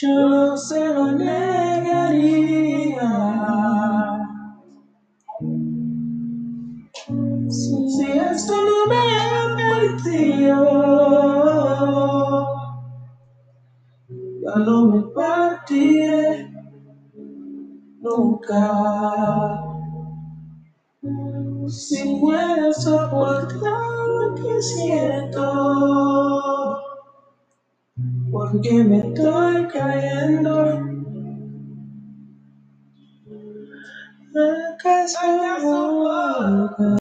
yo se lo negaría. Si esto no me permitió, ya no me partiré nunca. Si puedo soportar lo que siento, porque me estoy cayendo. ¿Acaso